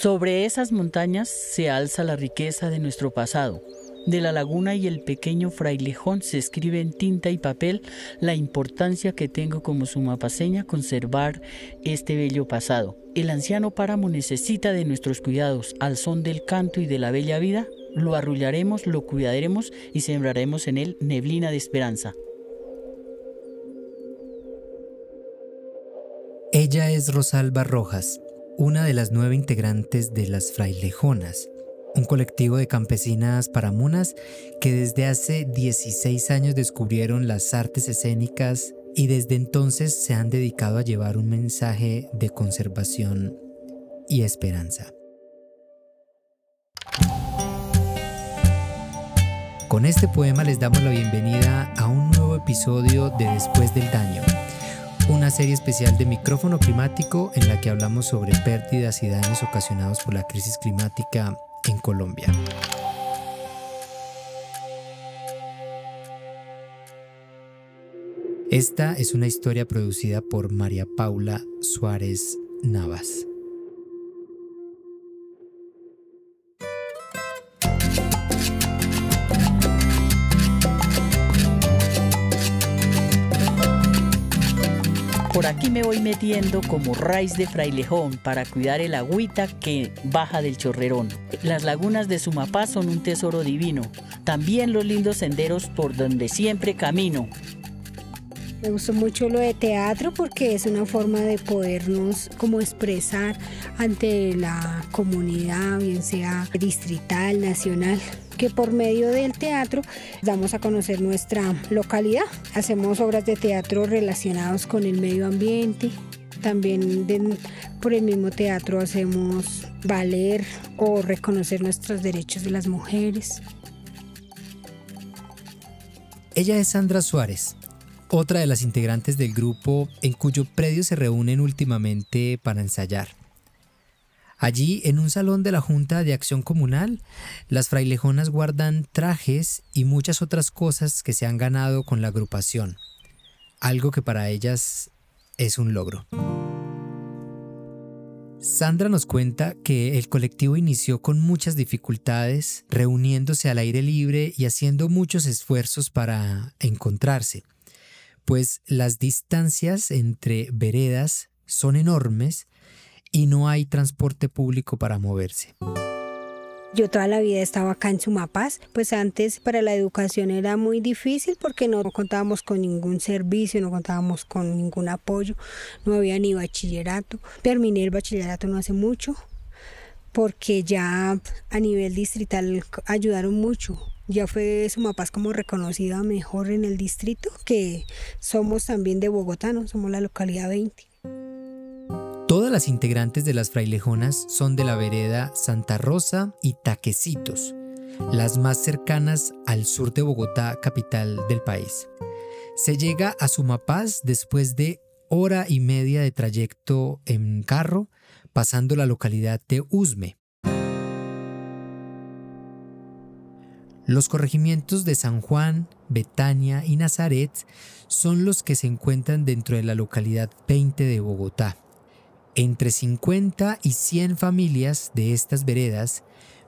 Sobre esas montañas se alza la riqueza de nuestro pasado. De la laguna y el pequeño frailejón se escribe en tinta y papel la importancia que tengo como sumapaseña conservar este bello pasado. El anciano páramo necesita de nuestros cuidados al son del canto y de la bella vida. Lo arrullaremos, lo cuidaremos y sembraremos en él neblina de esperanza. Ella es Rosalba Rojas, una de las nueve integrantes de las Frailejonas, un colectivo de campesinas paramunas que desde hace 16 años descubrieron las artes escénicas y desde entonces se han dedicado a llevar un mensaje de conservación y esperanza. Con este poema les damos la bienvenida a un nuevo episodio de Después del Daño serie especial de micrófono climático en la que hablamos sobre pérdidas y daños ocasionados por la crisis climática en Colombia. Esta es una historia producida por María Paula Suárez Navas. Aquí me voy metiendo como raíz de frailejón para cuidar el agüita que baja del chorrerón. Las lagunas de Sumapaz son un tesoro divino. También los lindos senderos por donde siempre camino. Me gustó mucho lo de teatro porque es una forma de podernos como expresar ante la comunidad, bien sea distrital, nacional que por medio del teatro damos a conocer nuestra localidad. Hacemos obras de teatro relacionadas con el medio ambiente. También por el mismo teatro hacemos valer o reconocer nuestros derechos de las mujeres. Ella es Sandra Suárez, otra de las integrantes del grupo en cuyo predio se reúnen últimamente para ensayar. Allí, en un salón de la Junta de Acción Comunal, las frailejonas guardan trajes y muchas otras cosas que se han ganado con la agrupación, algo que para ellas es un logro. Sandra nos cuenta que el colectivo inició con muchas dificultades, reuniéndose al aire libre y haciendo muchos esfuerzos para encontrarse, pues las distancias entre veredas son enormes y no hay transporte público para moverse. Yo toda la vida estaba acá en Sumapaz, pues antes para la educación era muy difícil porque no contábamos con ningún servicio, no contábamos con ningún apoyo, no había ni bachillerato. Terminé el bachillerato no hace mucho porque ya a nivel distrital ayudaron mucho. Ya fue Sumapaz como reconocida mejor en el distrito, que somos también de Bogotá, ¿no? somos la localidad 20. Las integrantes de las frailejonas son de la vereda Santa Rosa y Taquecitos, las más cercanas al sur de Bogotá, capital del país. Se llega a Sumapaz después de hora y media de trayecto en carro, pasando la localidad de Usme. Los corregimientos de San Juan, Betania y Nazaret son los que se encuentran dentro de la localidad 20 de Bogotá. Entre 50 y 100 familias de estas veredas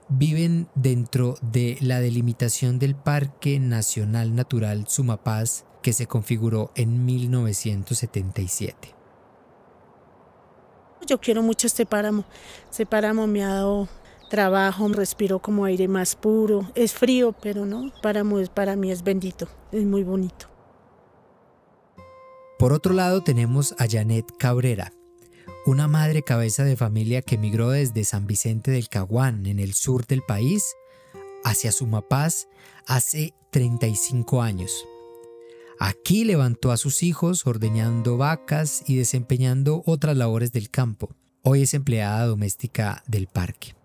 viven dentro de la delimitación del Parque Nacional Natural Sumapaz que se configuró en 1977. Yo quiero mucho este páramo. Este páramo me ha dado trabajo, respiro como aire más puro. Es frío, pero no, páramo es, para mí es bendito, es muy bonito. Por otro lado tenemos a Janet Cabrera, una madre cabeza de familia que emigró desde San Vicente del Caguán, en el sur del país, hacia Sumapaz hace 35 años. Aquí levantó a sus hijos ordeñando vacas y desempeñando otras labores del campo. Hoy es empleada doméstica del parque.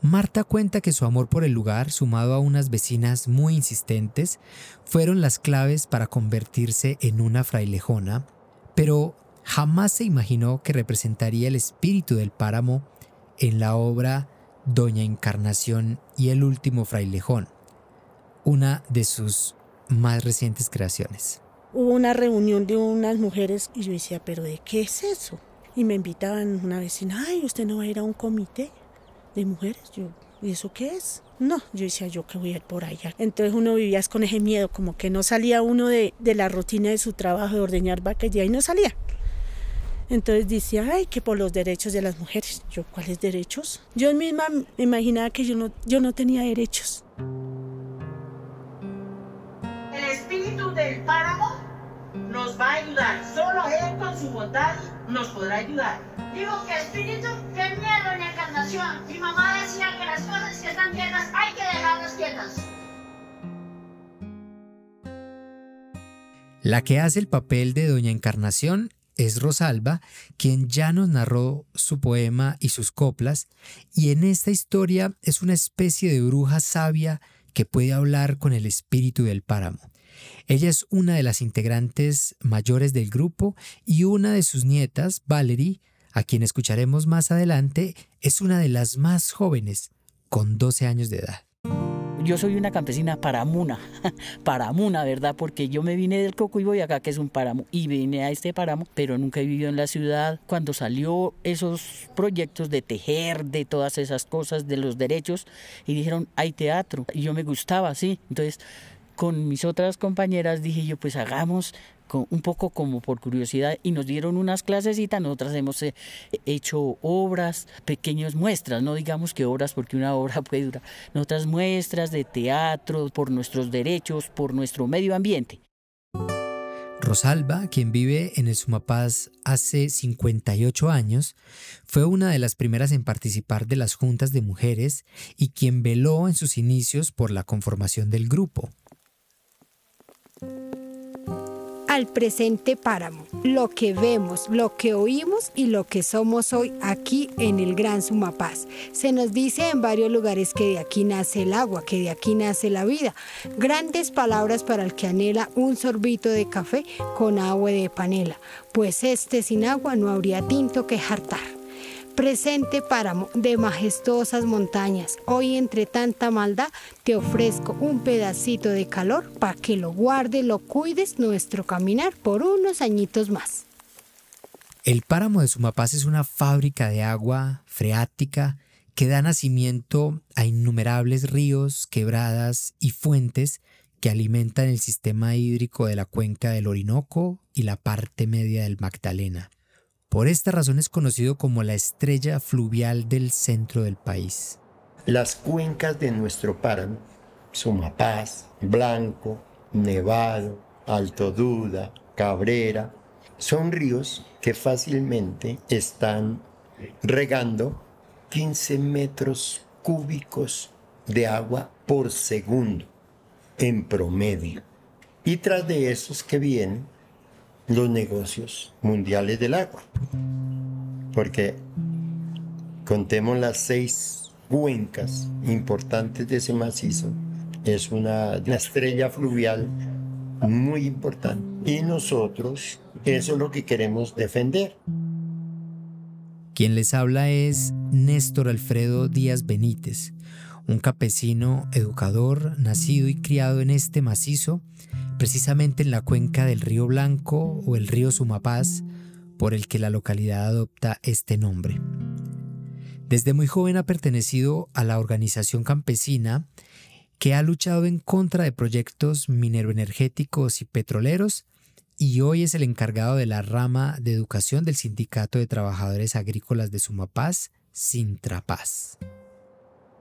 Marta cuenta que su amor por el lugar, sumado a unas vecinas muy insistentes, fueron las claves para convertirse en una frailejona, pero jamás se imaginó que representaría el espíritu del páramo en la obra Doña Encarnación y el último frailejón, una de sus más recientes creaciones. Hubo una reunión de unas mujeres y yo decía, pero ¿de qué es eso? Y me invitaban una vecina, ay, ¿usted no va a ir a un comité de mujeres? Yo, ¿y eso qué es? No, yo decía yo que voy a ir por allá. Entonces uno vivía con ese miedo, como que no salía uno de, de la rutina de su trabajo de ordeñar vacas y ahí no salía. Entonces decía, ay, que por los derechos de las mujeres. Yo, ¿cuáles derechos? Yo misma me imaginaba que yo no, yo no tenía derechos. El espíritu del páramo nos va a ayudar. Solo Él con su bondad nos podrá ayudar. Digo que espíritu, qué miedo en encarnación. Mi mamá decía que las cosas que están quietas hay que dejarlas quietas. La que hace el papel de Doña Encarnación es Rosalba, quien ya nos narró su poema y sus coplas, y en esta historia es una especie de bruja sabia que puede hablar con el espíritu del páramo. Ella es una de las integrantes mayores del grupo y una de sus nietas, Valerie, a quien escucharemos más adelante, es una de las más jóvenes, con 12 años de edad. Yo soy una campesina paramuna, paramuna, ¿verdad? Porque yo me vine del Coco y voy acá, que es un páramo, y vine a este páramo, pero nunca he vivido en la ciudad. Cuando salió esos proyectos de tejer, de todas esas cosas, de los derechos, y dijeron, hay teatro, y yo me gustaba, sí. Entonces, con mis otras compañeras dije yo, pues hagamos un poco como por curiosidad y nos dieron unas clasecitas, nosotras hemos eh, hecho obras, pequeñas muestras, no digamos que obras porque una obra puede durar, otras muestras de teatro por nuestros derechos, por nuestro medio ambiente. Rosalba, quien vive en el Sumapaz hace 58 años, fue una de las primeras en participar de las juntas de mujeres y quien veló en sus inicios por la conformación del grupo al presente páramo, lo que vemos, lo que oímos y lo que somos hoy aquí en el Gran Sumapaz. Se nos dice en varios lugares que de aquí nace el agua, que de aquí nace la vida. Grandes palabras para el que anhela un sorbito de café con agua de panela, pues este sin agua no habría tinto que jartar presente páramo de majestuosas montañas, hoy entre tanta maldad te ofrezco un pedacito de calor para que lo guarde, lo cuides nuestro caminar por unos añitos más. El páramo de Sumapaz es una fábrica de agua freática que da nacimiento a innumerables ríos, quebradas y fuentes que alimentan el sistema hídrico de la cuenca del Orinoco y la parte media del Magdalena. Por esta razón es conocido como la estrella fluvial del centro del país. Las cuencas de nuestro páramo, Sumapaz, Blanco, Nevado, Alto Duda, Cabrera, son ríos que fácilmente están regando 15 metros cúbicos de agua por segundo en promedio. Y tras de esos que vienen los negocios mundiales del agua. Porque contemos las seis cuencas importantes de ese macizo, es una, estrella fluvial muy importante. Y nosotros, eso es lo que queremos defender. Quien les habla es Néstor Alfredo Díaz Benítez, un campesino educador nacido y criado en este macizo precisamente en la cuenca del río Blanco o el río Sumapaz, por el que la localidad adopta este nombre. Desde muy joven ha pertenecido a la organización campesina que ha luchado en contra de proyectos mineroenergéticos y petroleros y hoy es el encargado de la rama de educación del Sindicato de Trabajadores Agrícolas de Sumapaz, Sintrapaz.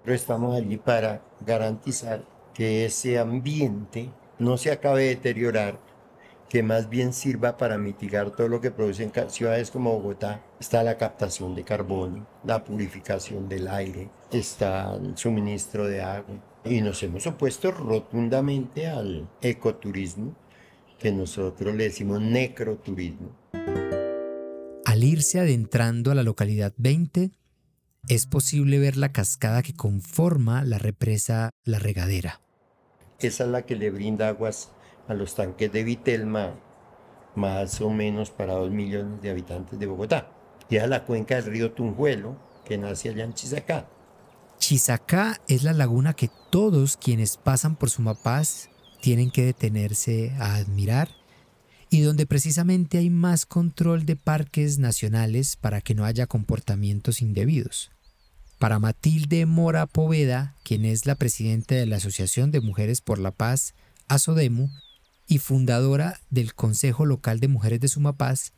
estamos allí para garantizar que ese ambiente no se acabe de deteriorar, que más bien sirva para mitigar todo lo que producen ciudades como Bogotá. Está la captación de carbono, la purificación del aire, está el suministro de agua. Y nos hemos opuesto rotundamente al ecoturismo, que nosotros le decimos necroturismo. Al irse adentrando a la localidad 20, es posible ver la cascada que conforma la represa La Regadera. Esa es la que le brinda aguas a los tanques de Vitelma, más o menos para dos millones de habitantes de Bogotá. Y es la cuenca del río Tunjuelo, que nace allá en Chizacá. Chizacá es la laguna que todos quienes pasan por Sumapaz tienen que detenerse a admirar y donde precisamente hay más control de parques nacionales para que no haya comportamientos indebidos. Para Matilde Mora Poveda, quien es la presidenta de la Asociación de Mujeres por la Paz, ASODEMU, y fundadora del Consejo Local de Mujeres de Sumapaz,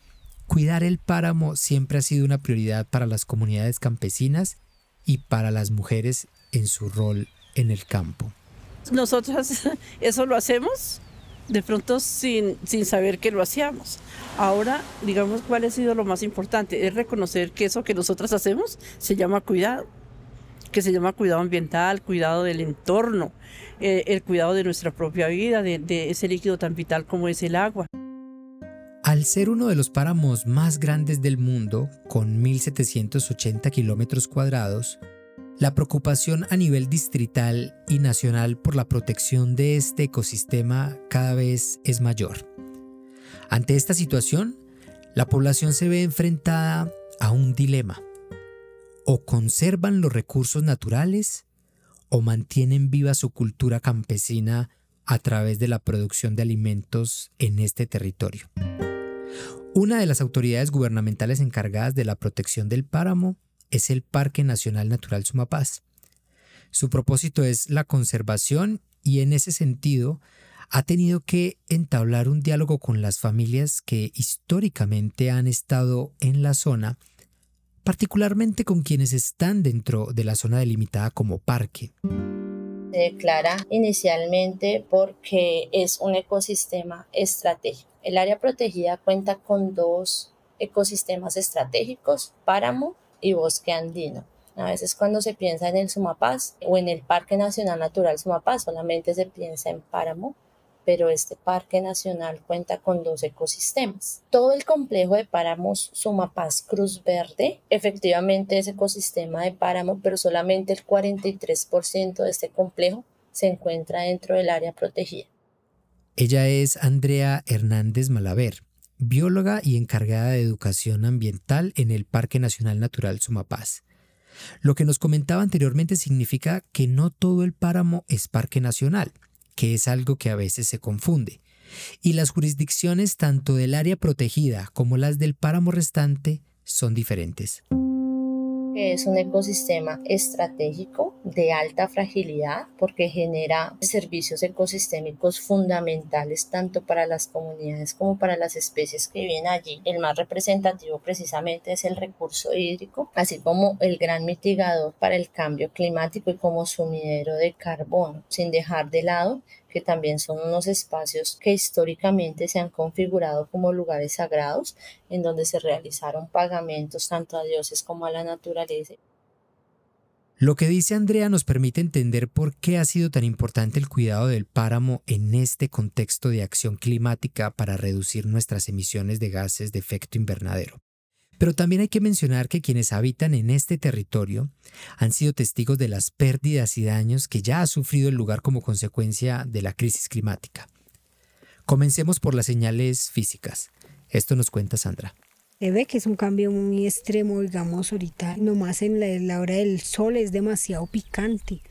cuidar el páramo siempre ha sido una prioridad para las comunidades campesinas y para las mujeres en su rol en el campo. Nosotras eso lo hacemos de pronto sin, sin saber que lo hacíamos. Ahora, digamos, ¿cuál ha sido lo más importante? Es reconocer que eso que nosotras hacemos se llama cuidado, que se llama cuidado ambiental, cuidado del entorno, eh, el cuidado de nuestra propia vida, de, de ese líquido tan vital como es el agua. Al ser uno de los páramos más grandes del mundo, con 1.780 kilómetros cuadrados, la preocupación a nivel distrital y nacional por la protección de este ecosistema cada vez es mayor. Ante esta situación, la población se ve enfrentada a un dilema. O conservan los recursos naturales o mantienen viva su cultura campesina a través de la producción de alimentos en este territorio. Una de las autoridades gubernamentales encargadas de la protección del páramo es el Parque Nacional Natural Sumapaz. Su propósito es la conservación y en ese sentido ha tenido que entablar un diálogo con las familias que históricamente han estado en la zona, particularmente con quienes están dentro de la zona delimitada como parque. Se declara inicialmente porque es un ecosistema estratégico. El área protegida cuenta con dos ecosistemas estratégicos, páramo y bosque andino. A veces cuando se piensa en el Sumapaz o en el Parque Nacional Natural Sumapaz solamente se piensa en páramo, pero este parque nacional cuenta con dos ecosistemas. Todo el complejo de páramos Sumapaz Cruz Verde efectivamente es ecosistema de páramo, pero solamente el 43% de este complejo se encuentra dentro del área protegida. Ella es Andrea Hernández Malaver, bióloga y encargada de educación ambiental en el Parque Nacional Natural Sumapaz. Lo que nos comentaba anteriormente significa que no todo el páramo es parque nacional, que es algo que a veces se confunde, y las jurisdicciones tanto del área protegida como las del páramo restante son diferentes es un ecosistema estratégico de alta fragilidad porque genera servicios ecosistémicos fundamentales tanto para las comunidades como para las especies que viven allí. El más representativo precisamente es el recurso hídrico, así como el gran mitigador para el cambio climático y como sumidero de carbono, sin dejar de lado que también son unos espacios que históricamente se han configurado como lugares sagrados, en donde se realizaron pagamentos tanto a dioses como a la naturaleza. Lo que dice Andrea nos permite entender por qué ha sido tan importante el cuidado del páramo en este contexto de acción climática para reducir nuestras emisiones de gases de efecto invernadero. Pero también hay que mencionar que quienes habitan en este territorio han sido testigos de las pérdidas y daños que ya ha sufrido el lugar como consecuencia de la crisis climática. Comencemos por las señales físicas. Esto nos cuenta Sandra. Se ve que es un cambio muy extremo, digamos, ahorita, nomás en la, la hora del sol es demasiado picante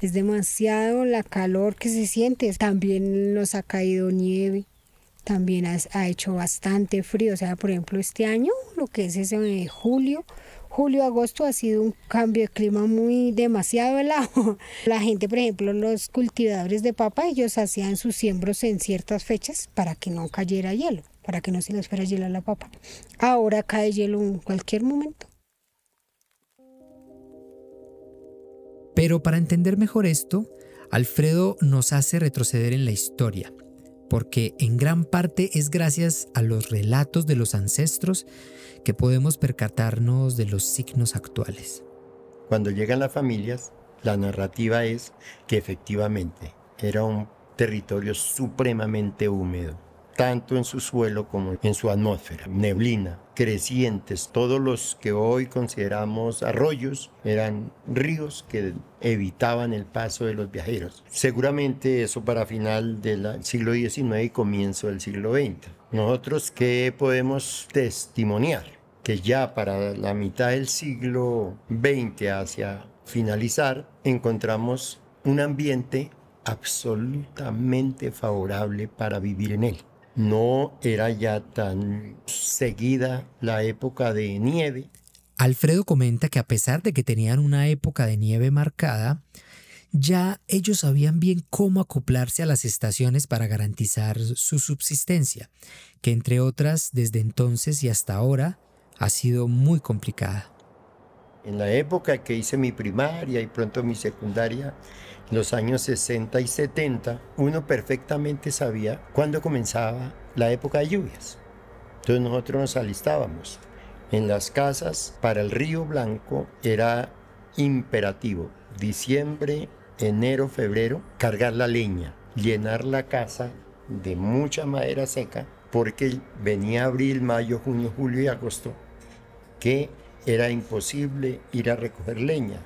es demasiado la calor que se siente. También nos ha caído nieve también ha, hecho bastante frío. O sea, por ejemplo, este año, lo que es ese de julio, julio, agosto ha sido un cambio de clima muy demasiado helado. La gente, por ejemplo, los cultivadores de papa, ellos hacían sus siembros en ciertas fechas para que no cayera hielo, para que no se les fuera a la papa. Ahora cae hielo en cualquier momento. Pero para entender mejor esto, Alfredo nos hace retroceder en la historia porque en gran parte es gracias a los relatos de los ancestros que podemos percatarnos de los signos actuales. Cuando llegan las familias, la narrativa es que efectivamente era un territorio supremamente húmedo, tanto en su suelo como en su atmósfera. Neblina, crecientes, todos los que hoy consideramos arroyos eran ríos que evitaban el paso de los viajeros. Seguramente eso para final del siglo XIX y comienzo del siglo XX. Nosotros qué podemos testimoniar que ya para la mitad del siglo XX hacia finalizar encontramos un ambiente absolutamente favorable para vivir en él no era ya tan seguida la época de nieve. Alfredo comenta que a pesar de que tenían una época de nieve marcada, ya ellos sabían bien cómo acoplarse a las estaciones para garantizar su subsistencia, que entre otras desde entonces y hasta ahora ha sido muy complicada. En la época que hice mi primaria y pronto mi secundaria, en los años 60 y 70, uno perfectamente sabía cuándo comenzaba la época de lluvias. Entonces nosotros nos alistábamos. En las casas para el río Blanco era imperativo. Diciembre, enero, febrero, cargar la leña, llenar la casa de mucha madera seca, porque venía abril, mayo, junio, julio y agosto, que era imposible ir a recoger leña.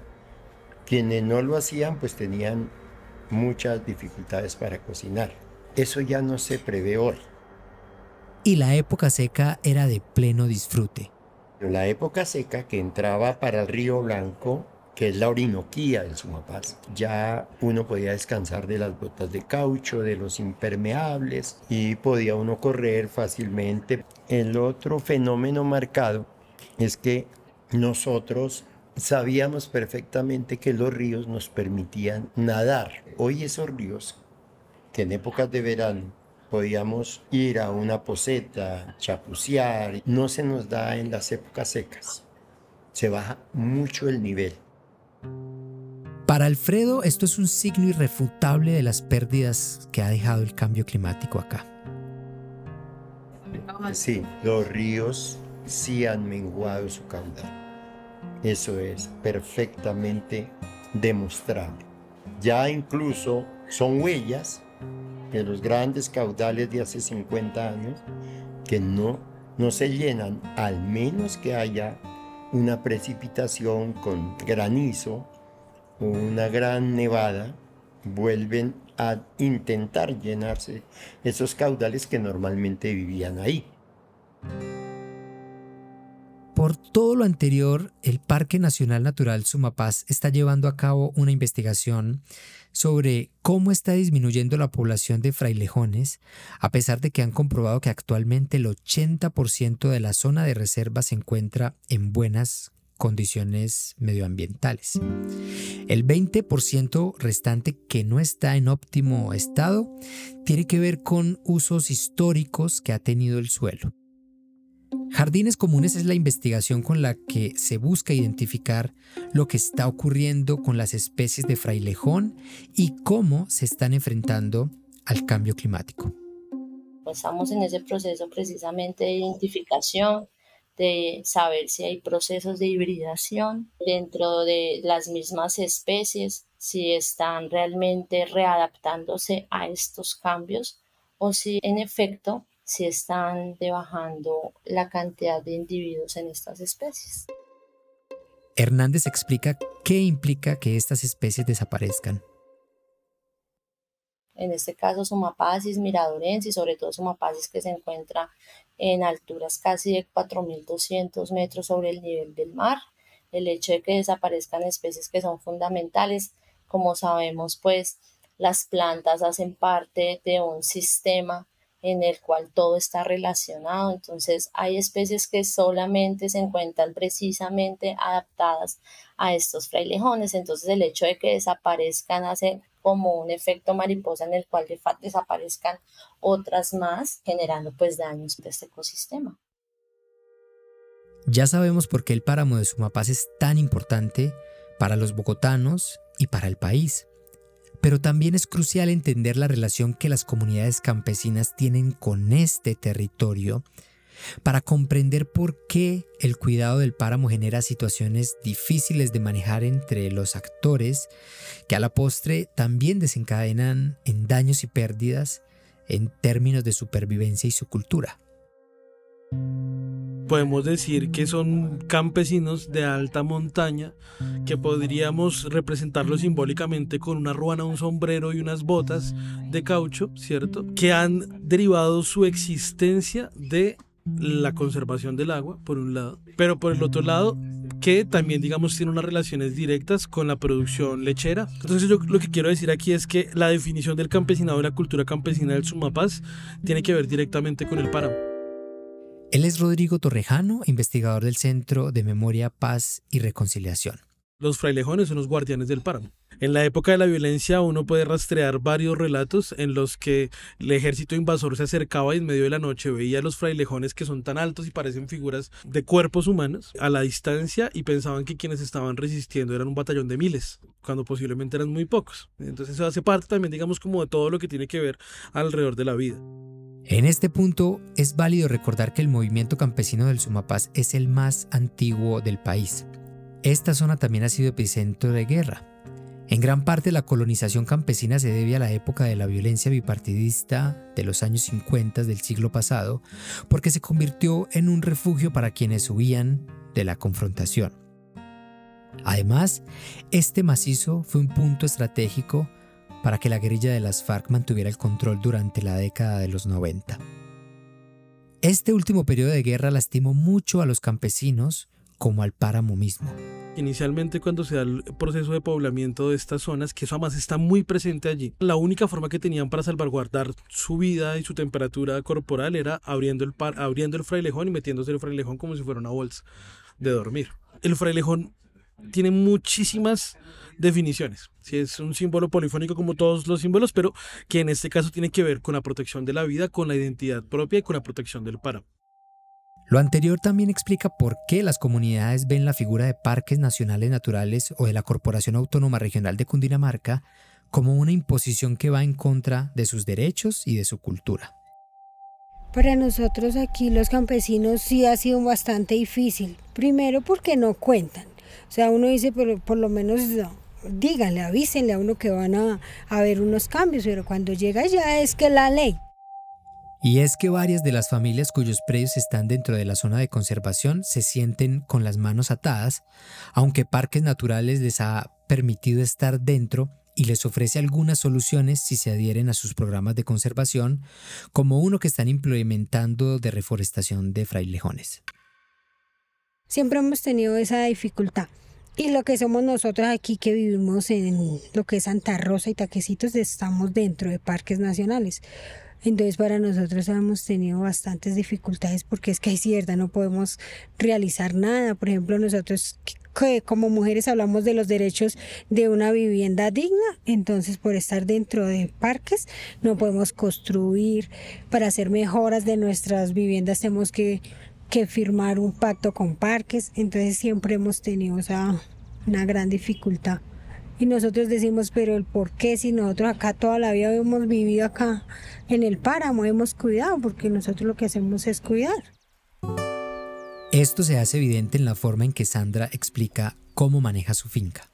Quienes no lo hacían pues tenían muchas dificultades para cocinar. Eso ya no se prevé hoy. Y la época seca era de pleno disfrute. La época seca que entraba para el río Blanco, que es la Orinoquía del Sumapaz, ya uno podía descansar de las botas de caucho, de los impermeables y podía uno correr fácilmente. El otro fenómeno marcado es que nosotros sabíamos perfectamente que los ríos nos permitían nadar. Hoy esos ríos, que en épocas de verano podíamos ir a una poseta, chapucear, no se nos da en las épocas secas. Se baja mucho el nivel. Para Alfredo, esto es un signo irrefutable de las pérdidas que ha dejado el cambio climático acá. Sí, los ríos sí han menguado su caudal. Eso es perfectamente demostrable. Ya incluso son huellas de los grandes caudales de hace 50 años que no, no se llenan, al menos que haya una precipitación con granizo o una gran nevada, vuelven a intentar llenarse esos caudales que normalmente vivían ahí. Por todo lo anterior, el Parque Nacional Natural Sumapaz está llevando a cabo una investigación sobre cómo está disminuyendo la población de frailejones, a pesar de que han comprobado que actualmente el 80% de la zona de reserva se encuentra en buenas condiciones medioambientales. El 20% restante que no está en óptimo estado tiene que ver con usos históricos que ha tenido el suelo. Jardines Comunes es la investigación con la que se busca identificar lo que está ocurriendo con las especies de frailejón y cómo se están enfrentando al cambio climático. Estamos en ese proceso precisamente de identificación, de saber si hay procesos de hibridación dentro de las mismas especies, si están realmente readaptándose a estos cambios o si en efecto si están bajando la cantidad de individuos en estas especies. Hernández explica qué implica que estas especies desaparezcan. En este caso, Sumapacis miradorensis, sobre todo Sumapacis que se encuentra en alturas casi de 4.200 metros sobre el nivel del mar. El hecho de que desaparezcan especies que son fundamentales, como sabemos, pues las plantas hacen parte de un sistema en el cual todo está relacionado. Entonces hay especies que solamente se encuentran precisamente adaptadas a estos frailejones. Entonces el hecho de que desaparezcan hace como un efecto mariposa en el cual desaparezcan otras más, generando pues daños de este ecosistema. Ya sabemos por qué el páramo de Sumapaz es tan importante para los bogotanos y para el país. Pero también es crucial entender la relación que las comunidades campesinas tienen con este territorio para comprender por qué el cuidado del páramo genera situaciones difíciles de manejar entre los actores que a la postre también desencadenan en daños y pérdidas en términos de supervivencia y su cultura podemos decir que son campesinos de alta montaña que podríamos representarlo simbólicamente con una ruana, un sombrero y unas botas de caucho, ¿cierto? Que han derivado su existencia de la conservación del agua, por un lado, pero por el otro lado, que también, digamos, tiene unas relaciones directas con la producción lechera. Entonces yo lo que quiero decir aquí es que la definición del campesinado y la cultura campesina del Sumapaz tiene que ver directamente con el páramo. Él es Rodrigo Torrejano, investigador del Centro de Memoria, Paz y Reconciliación. Los frailejones son los guardianes del páramo. En la época de la violencia uno puede rastrear varios relatos en los que el ejército invasor se acercaba y en medio de la noche veía a los frailejones que son tan altos y parecen figuras de cuerpos humanos a la distancia y pensaban que quienes estaban resistiendo eran un batallón de miles, cuando posiblemente eran muy pocos. Entonces eso hace parte también, digamos, como de todo lo que tiene que ver alrededor de la vida. En este punto es válido recordar que el movimiento campesino del Sumapaz es el más antiguo del país. Esta zona también ha sido epicentro de guerra. En gran parte la colonización campesina se debe a la época de la violencia bipartidista de los años 50 del siglo pasado, porque se convirtió en un refugio para quienes huían de la confrontación. Además, este macizo fue un punto estratégico para que la guerrilla de las FARC mantuviera el control durante la década de los 90. Este último periodo de guerra lastimó mucho a los campesinos como al páramo mismo. Inicialmente cuando se da el proceso de poblamiento de estas zonas, que eso además está muy presente allí, la única forma que tenían para salvaguardar su vida y su temperatura corporal era abriendo el, abriendo el frailejón y metiéndose el frailejón como si fuera una bolsa de dormir. El frailejón tiene muchísimas definiciones. Sí, es un símbolo polifónico como todos los símbolos, pero que en este caso tiene que ver con la protección de la vida, con la identidad propia y con la protección del páramo. Lo anterior también explica por qué las comunidades ven la figura de parques nacionales naturales o de la Corporación Autónoma Regional de Cundinamarca como una imposición que va en contra de sus derechos y de su cultura. Para nosotros aquí los campesinos sí ha sido bastante difícil. Primero porque no cuentan. O sea, uno dice, por, lo menos díganle, avísenle a uno que van a haber unos cambios, pero cuando llega ya es que la ley. Y es que varias de las familias cuyos predios están dentro de la zona de conservación se sienten con las manos atadas, aunque Parques Naturales les ha permitido estar dentro y les ofrece algunas soluciones si se adhieren a sus programas de conservación, como uno que están implementando de reforestación de frailejones. Siempre hemos tenido esa dificultad. Y lo que somos nosotros aquí que vivimos en lo que es Santa Rosa y Taquecitos, estamos dentro de parques nacionales. Entonces para nosotros hemos tenido bastantes dificultades porque es que es cierta, no podemos realizar nada. Por ejemplo, nosotros que como mujeres hablamos de los derechos de una vivienda digna, entonces por estar dentro de parques no podemos construir, para hacer mejoras de nuestras viviendas tenemos que, que firmar un pacto con parques, entonces siempre hemos tenido esa, una gran dificultad. Y nosotros decimos, pero el por qué si nosotros acá toda la vida hemos vivido acá en el páramo, hemos cuidado, porque nosotros lo que hacemos es cuidar. Esto se hace evidente en la forma en que Sandra explica cómo maneja su finca.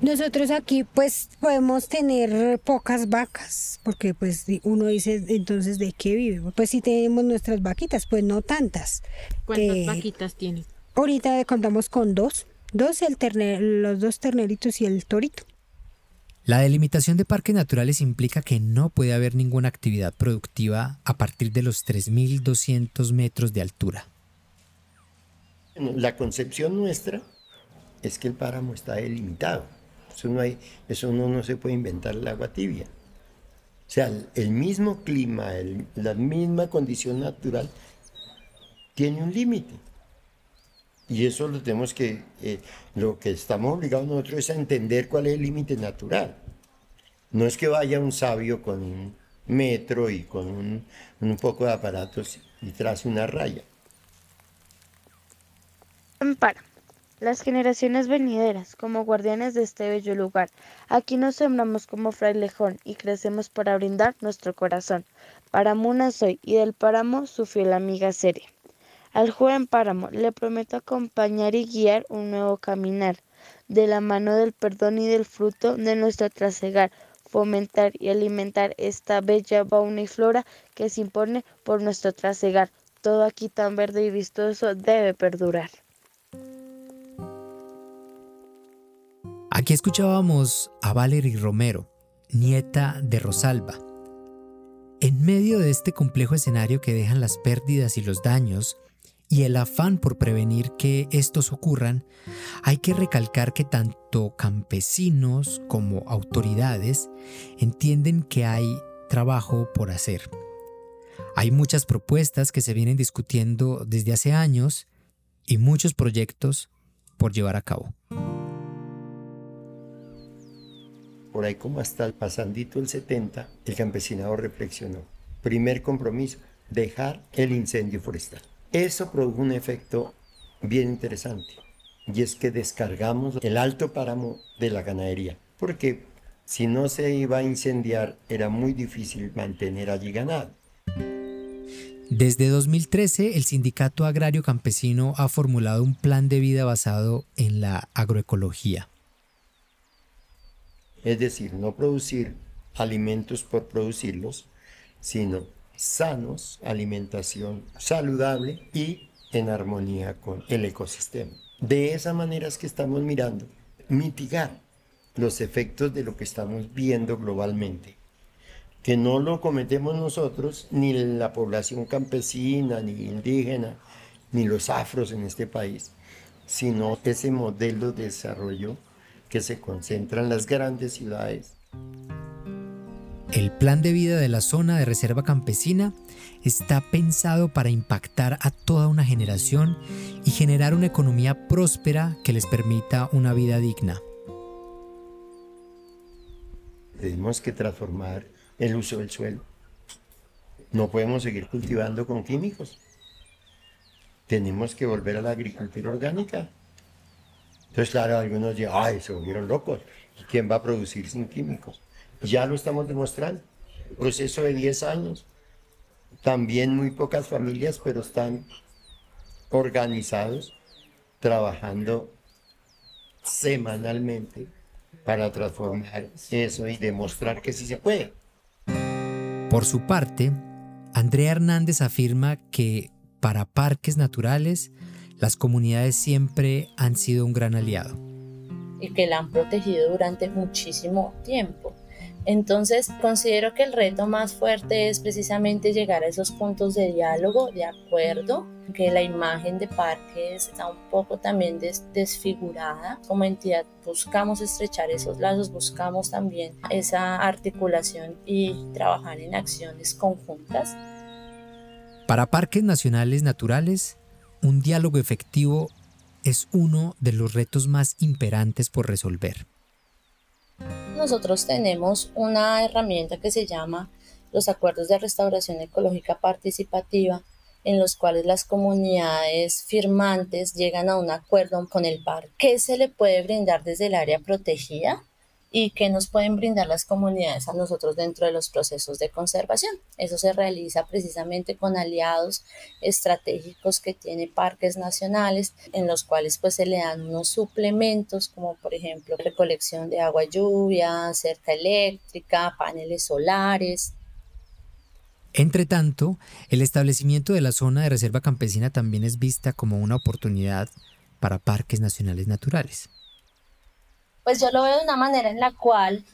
Nosotros aquí pues podemos tener pocas vacas, porque pues uno dice entonces de qué vive. Pues si tenemos nuestras vaquitas, pues no tantas. ¿Cuántas eh, vaquitas tiene? Ahorita contamos con dos. Dos, el los dos terneritos y el torito. La delimitación de parques naturales implica que no puede haber ninguna actividad productiva a partir de los 3.200 metros de altura. La concepción nuestra es que el páramo está delimitado. Eso, no hay, eso uno no se puede inventar el agua tibia. O sea, el mismo clima, la misma condición natural tiene un límite. Y eso lo tenemos que, eh, lo que estamos obligados nosotros es a entender cuál es el límite natural. No es que vaya un sabio con un metro y con un, poco de aparatos y trace una raya. Para las generaciones venideras, como guardianes de este bello lugar, aquí nos sembramos como frailejón y crecemos para brindar nuestro corazón. Paramuna soy y del páramo su fiel amiga seré. Al joven páramo le prometo acompañar y guiar un nuevo caminar, de la mano del perdón y del fruto de nuestro trasegar, fomentar y alimentar esta bella fauna y flora que se impone por nuestro trasegar. Todo aquí tan verde y vistoso debe perdurar. Aquí escuchábamos a Valerie Romero, nieta de Rosalba. En medio de este complejo escenario que dejan las pérdidas y los daños, y el afán por prevenir que estos ocurran, hay que recalcar que tanto campesinos como autoridades entienden que hay trabajo por hacer. Hay muchas propuestas que se vienen discutiendo desde hace años y muchos proyectos por llevar a cabo. Por ahí como hasta el pasandito el 70, el campesinado reflexionó. Primer compromiso, dejar el incendio forestal. Eso produjo un efecto bien interesante y es que descargamos el alto páramo de la ganadería, porque si no se iba a incendiar era muy difícil mantener allí ganado. Desde 2013, el Sindicato Agrario Campesino ha formulado un plan de vida basado en la agroecología. Es decir, no producir alimentos por producirlos, sino sanos, alimentación saludable y en armonía con el ecosistema. De esa manera es que estamos mirando mitigar los efectos de lo que estamos viendo globalmente, que no lo cometemos nosotros, ni la población campesina, ni indígena, ni los afros en este país, sino ese modelo de desarrollo que se concentra en las grandes ciudades el plan de vida de la zona de reserva campesina está pensado para impactar a toda una generación y generar una economía próspera que les permita una vida digna. Tenemos que transformar el uso del suelo. No podemos seguir cultivando con químicos. Tenemos que volver a la agricultura orgánica. Entonces, claro, algunos dicen, ay, se volvieron locos. ¿Quién va a producir sin químicos? Ya lo estamos demostrando. Proceso de 10 años. También muy pocas familias, pero están organizados, trabajando semanalmente para transformar eso y demostrar que sí se puede. Por su parte, Andrea Hernández afirma que para parques naturales, las comunidades siempre han sido un gran aliado. Y que la han protegido durante muchísimo tiempo. Entonces, considero que el reto más fuerte es precisamente llegar a esos puntos de diálogo, de acuerdo, que la imagen de parques está un poco también desfigurada. Como entidad buscamos estrechar esos lazos, buscamos también esa articulación y trabajar en acciones conjuntas. Para parques nacionales naturales, un diálogo efectivo es uno de los retos más imperantes por resolver nosotros tenemos una herramienta que se llama los acuerdos de restauración ecológica participativa, en los cuales las comunidades firmantes llegan a un acuerdo con el parque. ¿Qué se le puede brindar desde el área protegida? Y qué nos pueden brindar las comunidades a nosotros dentro de los procesos de conservación. Eso se realiza precisamente con aliados estratégicos que tiene parques nacionales en los cuales pues se le dan unos suplementos como por ejemplo recolección de agua lluvia, cerca eléctrica, paneles solares. Entre tanto, el establecimiento de la zona de reserva campesina también es vista como una oportunidad para parques nacionales naturales pues yo lo veo de una manera en la cual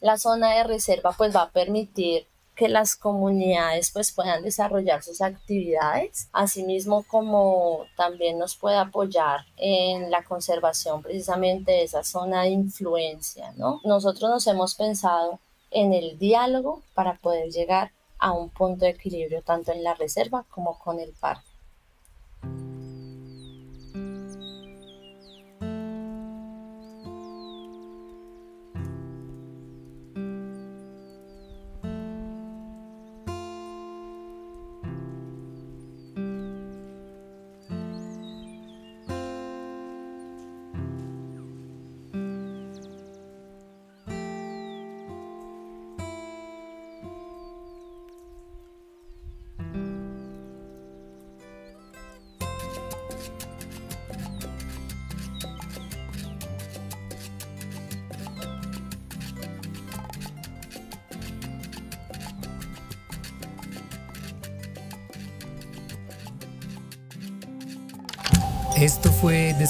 la zona de reserva pues va a permitir que las comunidades pues puedan desarrollar sus actividades, asimismo como también nos puede apoyar en la conservación precisamente de esa zona de influencia, ¿no? Nosotros nos hemos pensado en el diálogo para poder llegar a un punto de equilibrio tanto en la reserva como con el parque.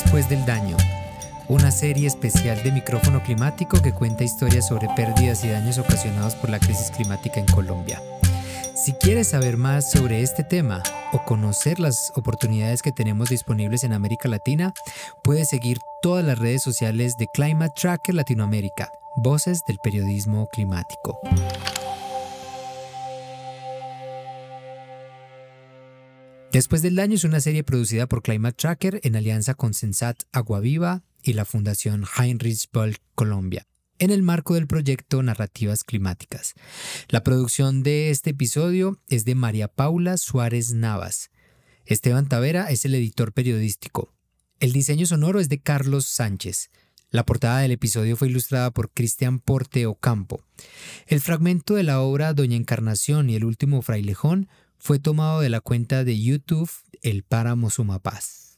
Después del Daño, una serie especial de micrófono climático que cuenta historias sobre pérdidas y daños ocasionados por la crisis climática en Colombia. Si quieres saber más sobre este tema o conocer las oportunidades que tenemos disponibles en América Latina, puedes seguir todas las redes sociales de Climate Tracker Latinoamérica, voces del periodismo climático. Después del daño es una serie producida por Climate Tracker en alianza con Sensat Aguaviva y la Fundación Heinrich Böll Colombia en el marco del proyecto Narrativas Climáticas. La producción de este episodio es de María Paula Suárez Navas. Esteban Tavera es el editor periodístico. El diseño sonoro es de Carlos Sánchez. La portada del episodio fue ilustrada por Cristian Porte Ocampo. El fragmento de la obra Doña Encarnación y el último frailejón fue tomado de la cuenta de YouTube El Páramo Sumapaz.